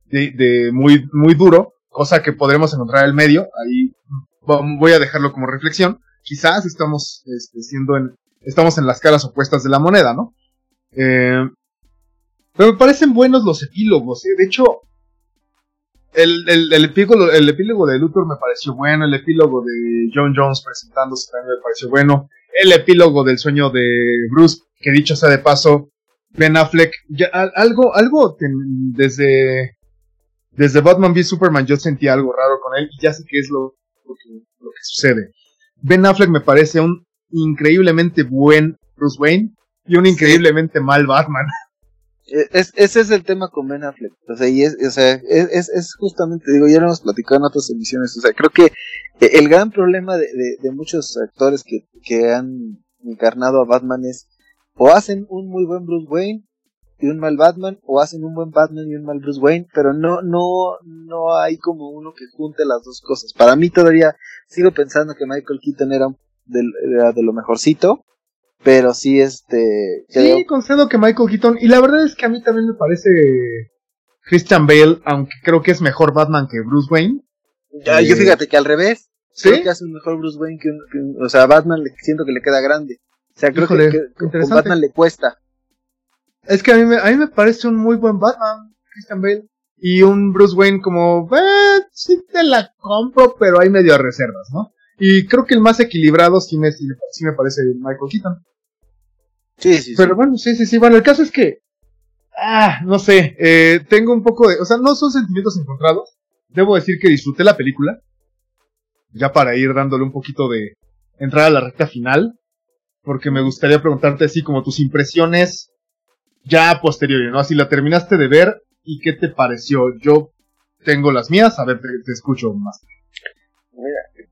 de, de muy, muy duro, cosa que podremos encontrar en el medio. Ahí voy a dejarlo como reflexión. Quizás estamos este, siendo en, estamos en las caras opuestas de la moneda, ¿no? Eh, pero me parecen buenos los epílogos, ¿eh? De hecho, el, el, el, epílogo, el epílogo de Luthor me pareció bueno, el epílogo de John Jones presentándose también me pareció bueno, el epílogo del sueño de Bruce que dicho sea de paso, Ben Affleck, ya, algo, algo desde, desde Batman v Superman yo sentí algo raro con él y ya sé qué es lo, que, lo que sucede. Ben Affleck me parece un increíblemente buen Bruce Wayne y un increíblemente mal Batman. E, es, ese es el tema con Ben Affleck. O sea, y es, o sea, es, es, justamente, digo, ya lo hemos platicado en otras emisiones. O sea, creo que el gran problema de, de, muchos actores que, que han encarnado a Batman es o hacen un muy buen Bruce Wayne y un mal Batman, o hacen un buen Batman y un mal Bruce Wayne, pero no, no, no hay como uno que junte las dos cosas. Para mí todavía sigo pensando que Michael Keaton era de, era de lo mejorcito, pero sí, este. Sí, concedo que Michael Keaton. Y la verdad es que a mí también me parece Christian Bale, aunque creo que es mejor Batman que Bruce Wayne. Ya, yo eh, fíjate que al revés. ¿Sí? Creo que hace un mejor Bruce Wayne que, un, O sea, Batman siento que le queda grande. O sea, creo que, que Batman le cuesta. Es que a mí, me, a mí me parece un muy buen Batman, Christian Bale. Y un Bruce Wayne como, eh, sí te la compro, pero hay medio reservas, ¿no? Y creo que el más equilibrado sí me, sí me parece Michael Keaton. Sí, sí, Pero bueno, sí, sí, sí. Bueno, el caso es que, ah, no sé, eh, tengo un poco de, o sea, no son sentimientos encontrados. Debo decir que disfruté la película. Ya para ir dándole un poquito de entrada a la recta final. Porque me gustaría preguntarte así como tus impresiones ya a posteriori, ¿no? Así la terminaste de ver y qué te pareció. Yo tengo las mías, a ver, te, escucho más. Mira,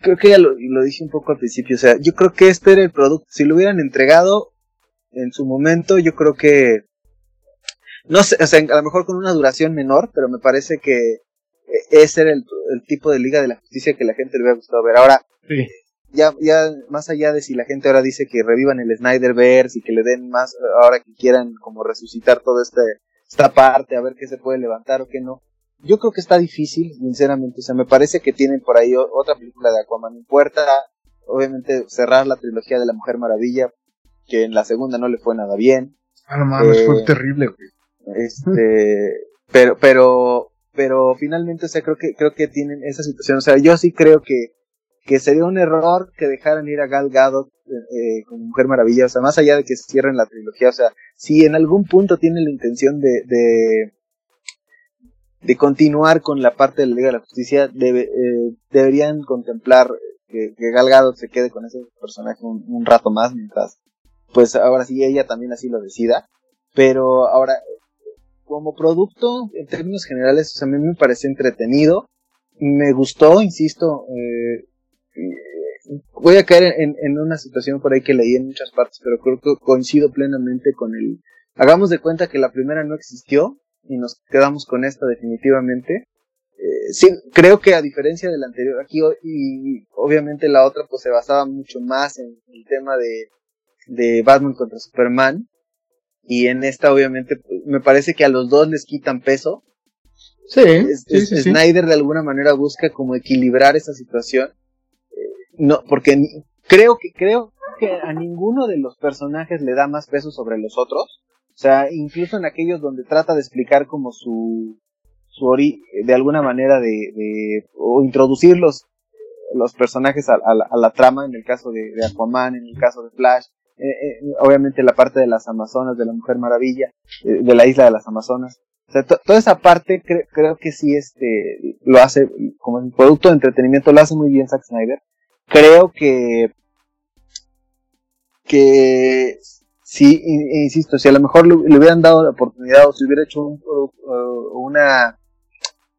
creo que ya lo, lo, dije un poco al principio, o sea, yo creo que este era el producto, si lo hubieran entregado, en su momento, yo creo que, no sé, o sea, a lo mejor con una duración menor, pero me parece que eh, ese era el, tipo de Liga de la Justicia que la gente le hubiera gustado ver. Ahora, ya, ya más allá de si la gente ahora dice que revivan el Snyderverse y que le den más, ahora que quieran como resucitar toda este, esta parte, a ver qué se puede levantar o qué no. Yo creo que está difícil, sinceramente. O sea, me parece que tienen por ahí otra película de Aquaman en puerta. Obviamente cerrar la trilogía de la Mujer Maravilla, que en la segunda no le fue nada bien. Ah, no mames, fue eh, terrible, güey. Este, pero, pero, pero finalmente, o sea, creo que, creo que tienen esa situación. O sea, yo sí creo que, que sería un error que dejaran ir a Gal Gadot eh, como Mujer Maravilla. O sea, más allá de que cierren la trilogía, o sea, si en algún punto tienen la intención de, de, de continuar con la parte de la Liga de la Justicia, debe, eh, deberían contemplar que, que Gal Gadot se quede con ese personaje un rato más mientras pues ahora sí ella también así lo decida. Pero ahora, como producto, en términos generales, a mí me parece entretenido. Me gustó, insisto. Eh, voy a caer en, una situación por ahí que leí en muchas partes, pero creo que coincido plenamente con el. Hagamos de cuenta que la primera no existió y nos quedamos con esta definitivamente. Eh, sí, creo que a diferencia de la anterior, aquí y obviamente la otra pues se basaba mucho más en el tema de de Batman contra Superman. Y en esta, obviamente, me parece que a los dos les quitan peso. Sí, Snyder de alguna manera busca como equilibrar esa situación. Eh, no, porque creo que, creo que a ninguno de los personajes le da más peso sobre los otros. O sea, incluso en aquellos donde trata de explicar como su, su ori de alguna manera de, de o introducir los, los personajes a, la trama, en el caso de, Aquaman, en el caso de Flash, eh, eh, obviamente la parte de las Amazonas, de la Mujer Maravilla, eh, de la isla de las Amazonas. O sea, toda esa parte creo que sí este, lo hace, como un producto de entretenimiento, lo hace muy bien Zack Snyder. Creo que, que sí, insisto, si a lo mejor le, hubieran dado la oportunidad o si hubiera hecho un, una,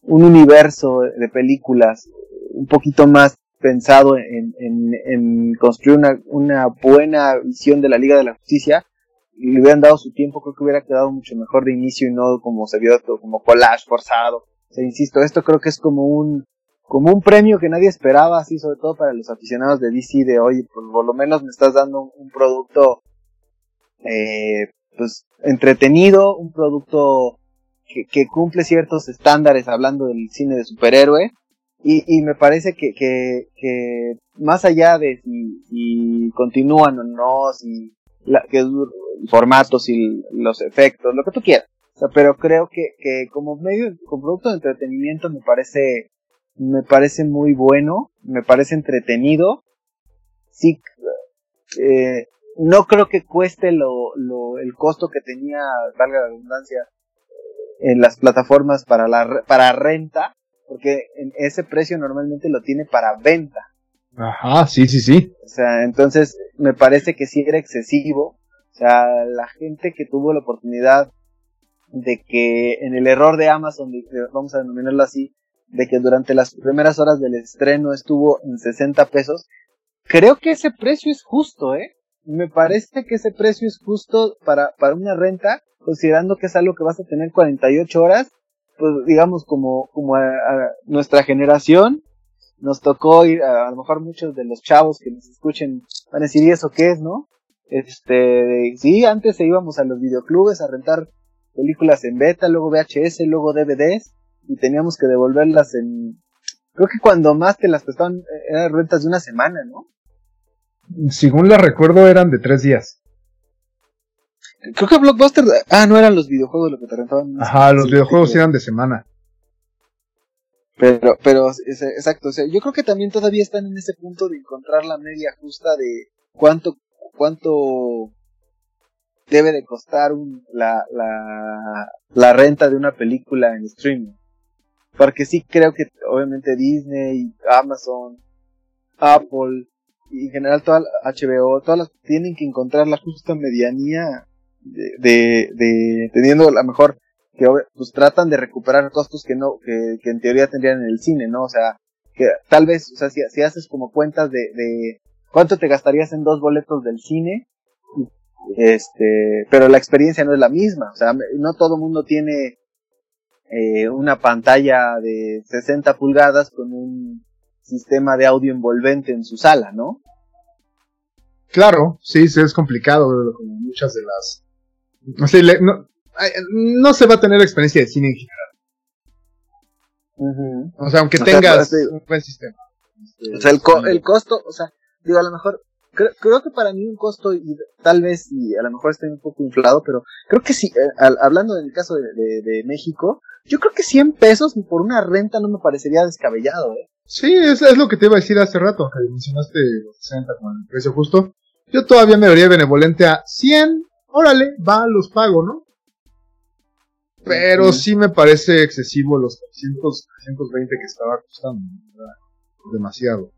un universo de películas un poquito más pensado en, construir una, una, buena visión de la Liga de la Justicia y le hubieran dado su tiempo, creo que hubiera quedado mucho mejor de inicio y no como se vio como collage forzado. O insisto, esto creo que es como un, como un premio que nadie esperaba, así sobre todo para los aficionados de DC, de oye, por lo menos me estás dando un, producto, eh, pues entretenido, un producto que cumple ciertos estándares hablando del cine de superhéroe, y, y me parece que, que, que más allá de si, continúan o no, si la, que formatos y los efectos, lo que tú quieras. Pero creo que, que como medio, como producto de entretenimiento me parece, me parece muy bueno, me parece entretenido. Sí, eh, no creo que cueste lo, lo, el costo que tenía, valga la redundancia, en las plataformas para la para renta, porque ese precio normalmente lo tiene para venta. Ajá, sí, sí, sí. O sea, entonces me parece que sí era excesivo. O sea, la gente que tuvo la oportunidad de que en el error de Amazon, vamos a denominarlo así, de que durante las primeras horas del estreno estuvo en 60 pesos, creo que ese precio es justo, ¿eh? Me parece que ese precio es justo para, para una renta, considerando que es algo que vas a tener 48 horas, pues digamos como, como a, nuestra generación, nos tocó ir, a, lo mejor muchos de los chavos que nos escuchen van a decir, ¿y eso qué es, no? Este, sí, antes íbamos a los videoclubes a rentar películas en beta, luego VHS, luego DVDs, y teníamos que devolverlas en... Creo que cuando más te las prestaban eh, eran rentas de una semana, ¿no? Según la recuerdo eran de tres días. Creo que Blockbuster... Ah, no eran los videojuegos lo que te rentaban. Ajá, los videojuegos eran de semana. Pero, pero, exacto, o sea, yo creo que también todavía están en ese punto de encontrar la media justa de cuánto, cuánto debe de costar la, la, la renta de una película en streaming. Porque sí creo que obviamente Disney, Amazon, Apple y en general toda HBO, todas las tienen que encontrar la justa medianía de, de, de teniendo la mejor que pues tratan de recuperar costos que no que, que en teoría tendrían en el cine, ¿no? O sea, que tal vez, o sea, si, si haces como cuentas de, de cuánto te gastarías en dos boletos del cine, este, pero la experiencia no es la misma, o sea, no todo mundo tiene eh, una pantalla de 60 pulgadas con un sistema de audio envolvente en su sala, ¿no? Claro, sí, sí es complicado, como muchas de las... No, sé, no, no, se va a tener experiencia de cine en general. O sea, aunque tengas un buen sistema. o sea, el, el costo, o sea, digo, a lo mejor creo, que para mí un costo, y tal vez, y a lo mejor estoy un poco inflado, pero creo que sí, eh, hablando del caso de, México, yo creo que 100 pesos por una renta no me parecería descabellado, ¿eh? Sí, es, es lo que te iba a decir hace rato, que mencionaste los 60 con el precio justo. Yo todavía me vería benevolente a 100, órale, va, los pago, ¿no? Pero sí me parece excesivo los 300, 320 que estaba costando, demasiado.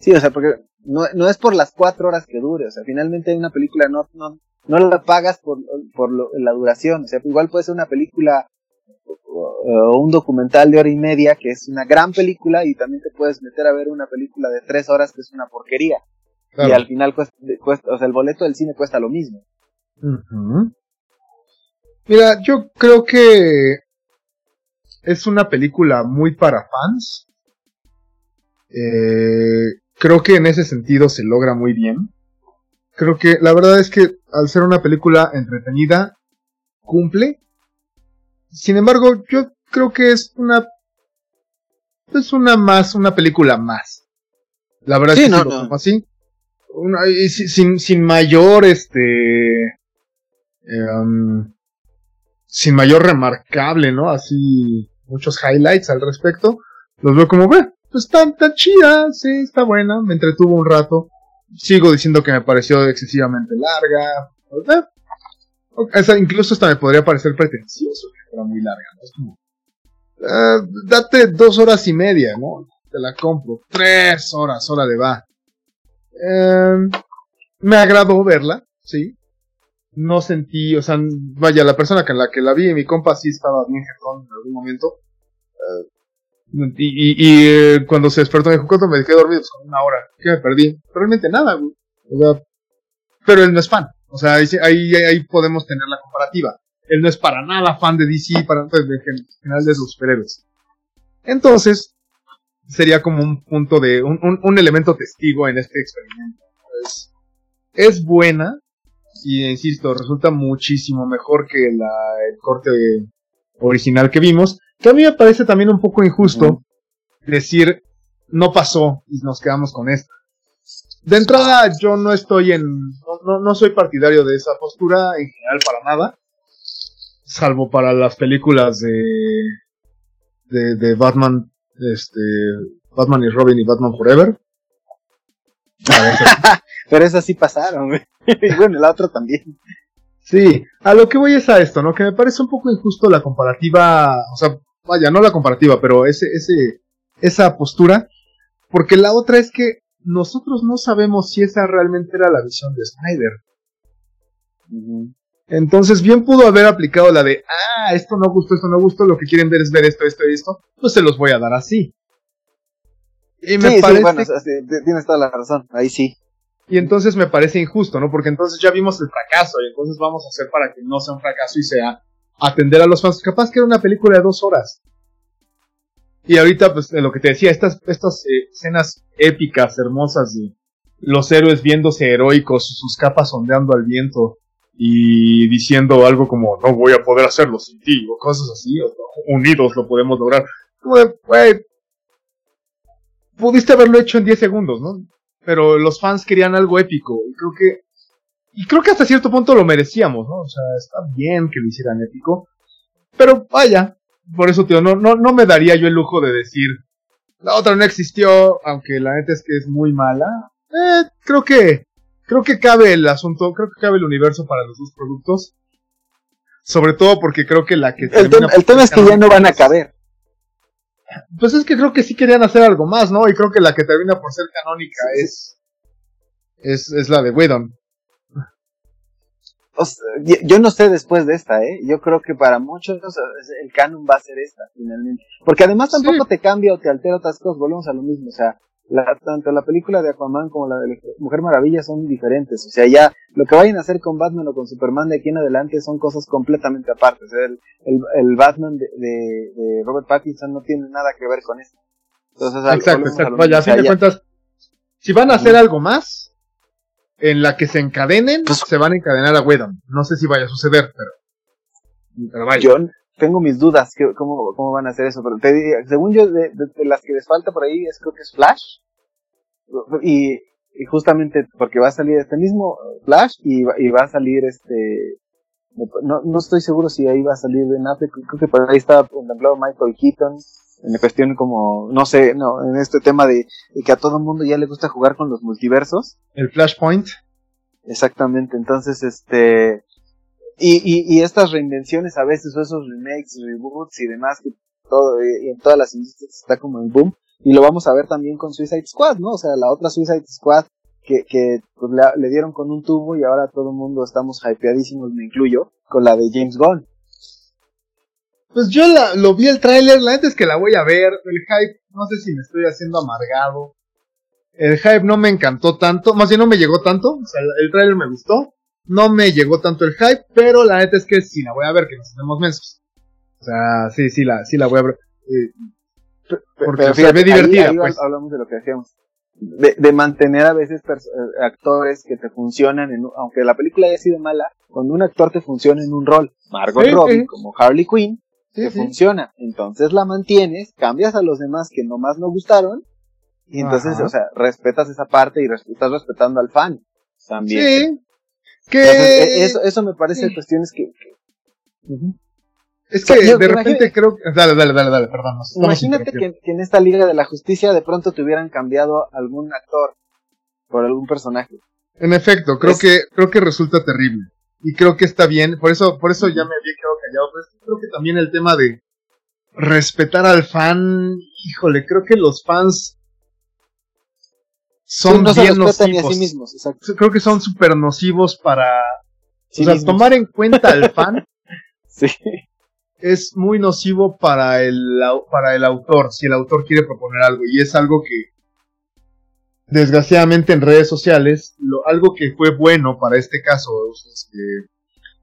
Sí, o sea, porque no, no es por las cuatro horas que dure, o sea, finalmente una película no, no, no la pagas por, por la duración, o sea, igual puede ser una película o un documental de hora y media que es una gran película y también te puedes meter a ver una película de tres horas que es una porquería. Y al final cuesta, o sea, el boleto del cine cuesta lo mismo. Mira, yo creo que es una película muy para fans. Eh, creo que en ese sentido se logra muy bien. Creo que la verdad es que al ser una película entretenida, cumple. Sin embargo, yo creo que es una es una más, una película más. La verdad es que no, así. sin, sin mayor este em, sin mayor remarcable, ¿no? Así muchos highlights al respecto. Los veo como, ve, pues está, tan chida, sí, está buena, me entretuvo un rato. Sigo diciendo que me pareció excesivamente larga. Incluso hasta me podría parecer pretencioso fuera muy larga, ¿no? Es como, eh, date dos horas y media, ¿no? Te la compro. Tres horas, hora de va. Em, me agradó verla, sí. No sentí, o sea, vaya, la persona con la que la vi, mi compa sí estaba bien jetón en algún momento. Eh, y, eh, cuando se despertó me dijo, ¿cuánto me quedé dormido? Pues una hora. ¿Qué me perdí? Realmente nada, güey. O sea, pero él no es fan. O sea, ahí, ahí, ahí podemos tener la comparativa. Él no es para nada fan de DC, para pues, de, de los superhéroes. Entonces, sería como un punto de, un, un, un elemento testigo en este experimento. Es, es buena, y insisto, resulta muchísimo mejor que la, el corte original que vimos, que a mí me parece también un poco injusto decir, no pasó y nos quedamos con esto. De entrada, yo no estoy en, no, no, soy partidario de esa postura en general para nada, salvo para las películas de, de, de Batman, este, Batman y Robin y Batman Forever. Pero esas sí pasaron, güey. Y bueno, la otra también. Sí, a lo que voy es a esto, ¿no? Que me parece un poco injusto la comparativa, o sea, vaya, no la comparativa, pero ese, ese, esa postura, porque la otra es que nosotros no sabemos si esa realmente era la visión de Snyder. Entonces, bien pudo haber aplicado la de, ah, esto no gustó, esto no gustó, lo que quieren ver es ver esto, esto y esto, pues se los voy a dar así. Y me parece... bueno, tienes toda la razón, ahí sí. Y entonces me parece injusto, ¿no? Porque entonces ya vimos el fracaso y entonces vamos a hacer para que no sea un fracaso y sea atender a los fans. Capaz que era una película de dos horas. Y ahorita, pues, lo que te decía, estas, estas eh, escenas épicas, hermosas de los héroes viéndose heroicos, sus capas ondeando al viento y diciendo algo como, no voy a poder hacerlo sin ti, o cosas así, unidos lo podemos lograr. Pudiste haberlo hecho en 10 segundos, ¿no? Pero los fans querían algo épico, y creo que, y creo que hasta cierto punto lo merecíamos, ¿no? O sea, está bien que lo hicieran épico, pero vaya, por eso, tío, no, no, no me daría yo el lujo de decir, la otra no existió, aunque la neta es que es muy mala. Eh, creo que, creo que cabe el asunto, creo que cabe el universo para los dos productos. Sobre todo porque creo que la que... El, el tema es que ya no van a caber. Pues es que creo que sí querían hacer algo más, ¿no? Y creo que la que termina por ser canónica es, es, es la de Whedon yo no sé después de esta, ¿eh? Yo creo que para muchos el canon va a ser esta, finalmente. Porque además tampoco te cambia o te altera otras cosas, volvemos a lo mismo, o sea, tanto la película de Aquaman como la de Mujer Maravilla son diferentes, o sea, ya lo que vayan a hacer con Batman o con Superman de aquí en adelante son cosas completamente aparte, o sea, el, el, Batman de, de, Robert Pattinson no tiene nada que ver con esto. Entonces, exacto, exacto, vaya, a fin de cuentas, si van a hacer algo más, en la que se encadenen, pues, se van a encadenar a Wedon. No sé si vaya a suceder, pero, pero vaya. Yo tengo mis dudas, cómo, cómo van a hacer eso, pero te según yo, de, las que les falta por ahí, es creo que es Flash. Y, y justamente porque va a salir este mismo Flash y, y va a salir este no, no estoy seguro si ahí va a salir Ben Affleck, creo que por ahí está contemplado Michael Keaton, en cuestión como, no sé, no, en este tema de, que a todo el mundo ya le gusta jugar con los multiversos. El Flashpoint. Exactamente, entonces este, y, y, y estas reinvenciones a veces, o esos remakes, reboots y demás, que todo, y en todas las industrias está como en boom, y lo vamos a ver también con Suicide Squad, ¿no? O sea, la otra Suicide Squad que, que pues, le, dieron con un tubo y ahora todo el mundo estamos hypeadísimos, me incluyo, con la de James Gunn. Pues yo la, lo vi el tráiler, la neta es que la voy a ver. El hype, no sé si me estoy haciendo amargado. El hype no me encantó tanto, más bien no me llegó tanto. O sea, el tráiler me gustó. No me llegó tanto el hype, pero la neta es que sí la voy a ver, que nos hacemos mensos. O sea, sí, sí la, sí la voy a ver. Eh, porque se ve divertida. pues. Hablamos de lo que decíamos. De, de, mantener a veces eh, actores que te funcionan, en, aunque la película haya sido mala, cuando un actor te funciona en un rol, Margot Robbie, como Harley Quinn, que funciona. Entonces la mantienes, cambias a los demás que nomás no gustaron, y entonces, o sea, respetas esa parte y estás respetando al fan también. Que... E, eso, eso me parece cuestiones que... Es que de repente creo que... Dale, dale, dale, dale, perdón. imagínate que, que, en esta Liga de la Justicia de pronto te hubieran cambiado algún actor por algún personaje. En efecto, creo que creo que resulta terrible y creo que está bien, por eso, por eso ya me había quedado callado, pues creo que también el tema de respetar al fan, híjole, creo que los fans son bien nocivos. mismos, Creo que son súper nocivos para o sea, tomar en cuenta al fan sí. es muy nocivo para el, para el autor, si el autor quiere proponer algo, y es algo que desgraciadamente en redes sociales, lo, algo que fue bueno para este caso, este,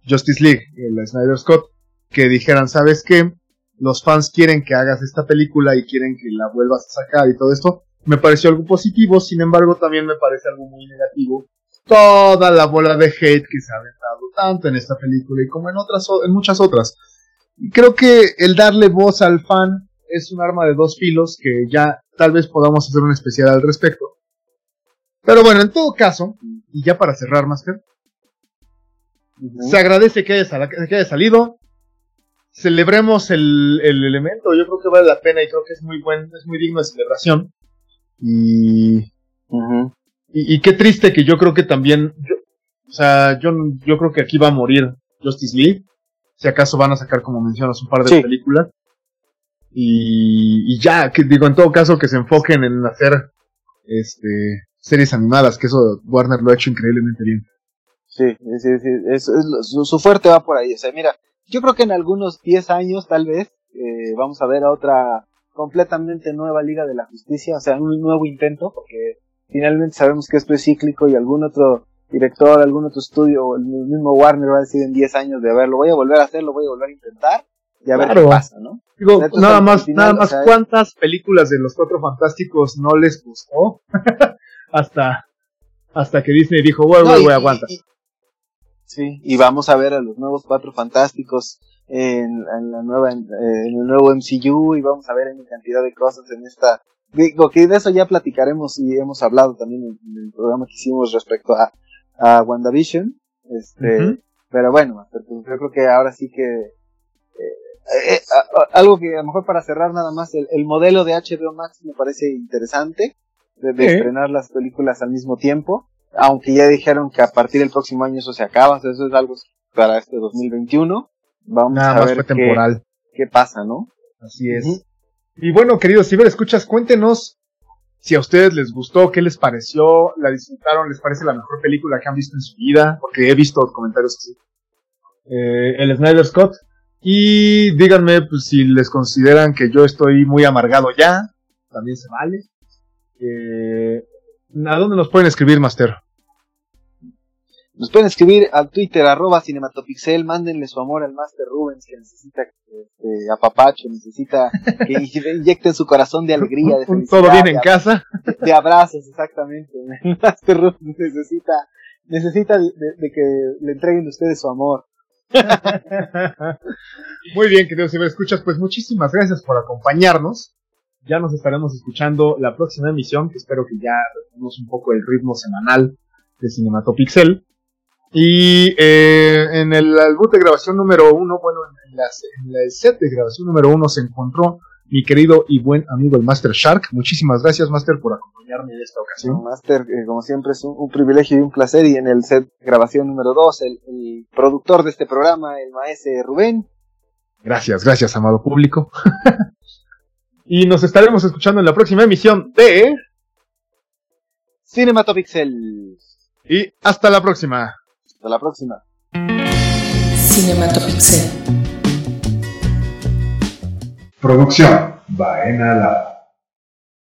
Justice League, el Snyder Scott, que dijeran, ¿sabes qué? Los fans quieren que hagas esta película y quieren que la vuelvas a sacar y todo esto. Me pareció algo positivo, sin embargo también me parece algo muy negativo. Toda la bola de hate que se ha aventado tanto en esta película y como en otras, en muchas otras. Creo que el darle voz al fan es un arma de dos filos que ya tal vez podamos hacer un especial al respecto. Pero bueno, en todo caso, y ya para cerrar, Master, se agradece que haya, salido. Celebremos el, elemento, yo creo que vale la pena y creo que es muy buen, es muy digno de celebración. Y, Y, qué triste que yo creo que también, o sea, yo, yo creo que aquí va a morir Justice League. Si acaso van a sacar, como mencionas, un par de películas. Y, y ya, que digo, en todo caso que se enfoquen en hacer este series animadas, que eso Warner lo ha hecho increíblemente bien. Sí, sí, sí, es, su, fuerte va por ahí. O sea, mira, yo creo que en algunos 10 años, tal vez, eh, vamos a ver a otra completamente nueva Liga de la Justicia, o sea, un nuevo intento, porque finalmente sabemos que esto es cíclico y algún otro director, algún otro estudio, o el mismo Warner va a decir en 10 años de, a ver, lo voy a volver a hacer, lo voy a volver a intentar, y a ver qué pasa, ¿no? Digo, nada más, nada más cuántas películas de los Cuatro Fantásticos no les gustó hasta, hasta que Disney dijo, bueno, no, voy, aguanta. Sí, y vamos a ver a los nuevos Cuatro Fantásticos en, la nueva, en, el nuevo MCU y vamos a ver en cantidad de cosas en esta, digo que de eso ya platicaremos y hemos hablado también en, el programa que hicimos respecto a, a WandaVision, este, pero bueno, pues, yo creo que ahora sí que eh, algo que a lo mejor para cerrar nada más, el, el modelo de HBO Max me parece interesante, de, estrenar las películas al mismo tiempo, aunque ya dijeron que a partir del próximo año eso se acaba, eso es algo para este 2021. Vamos a ver temporal. Qué, pasa, ¿no? Así es. Y bueno, queridos ver escuchas, cuéntenos si a ustedes les gustó, qué les pareció, la disfrutaron, les parece la mejor película que han visto en su vida, porque he visto comentarios así. Eh, el Snyder Scott, y díganme pues, si les consideran que yo estoy muy amargado ya. También se vale. Eh, ¿A dónde nos pueden escribir, Master? Nos pueden escribir al Twitter, arroba cinematopixel, mándenle su amor al Master Rubens que necesita este, apapacho, necesita que inyecten su corazón de alegría, de felicidad. Todo bien en casa. De, abrazos, exactamente. El Master Rubens necesita, necesita de que le entreguen ustedes su amor. Muy bien, queridos, si me escuchas, pues muchísimas gracias por acompañarnos. Ya nos estaremos escuchando la próxima emisión, que espero que ya retomemos un poco el ritmo semanal de Cinematopixel. Y eh, en el álbum de grabación número uno, bueno, en, en el set de grabación número uno se encontró mi querido y buen amigo el Master Shark. Muchísimas gracias, Master, por acompañarme en esta ocasión. Master, eh, como siempre, es un, privilegio y un placer. Y en el set grabación número 2, el, productor de este programa, el maestro Rubén. Gracias, gracias, amado público. y nos estaremos escuchando en la próxima emisión de Cinematopixel. Y hasta la próxima. Hasta la próxima. Cinematopixel. Producción Baena Lab.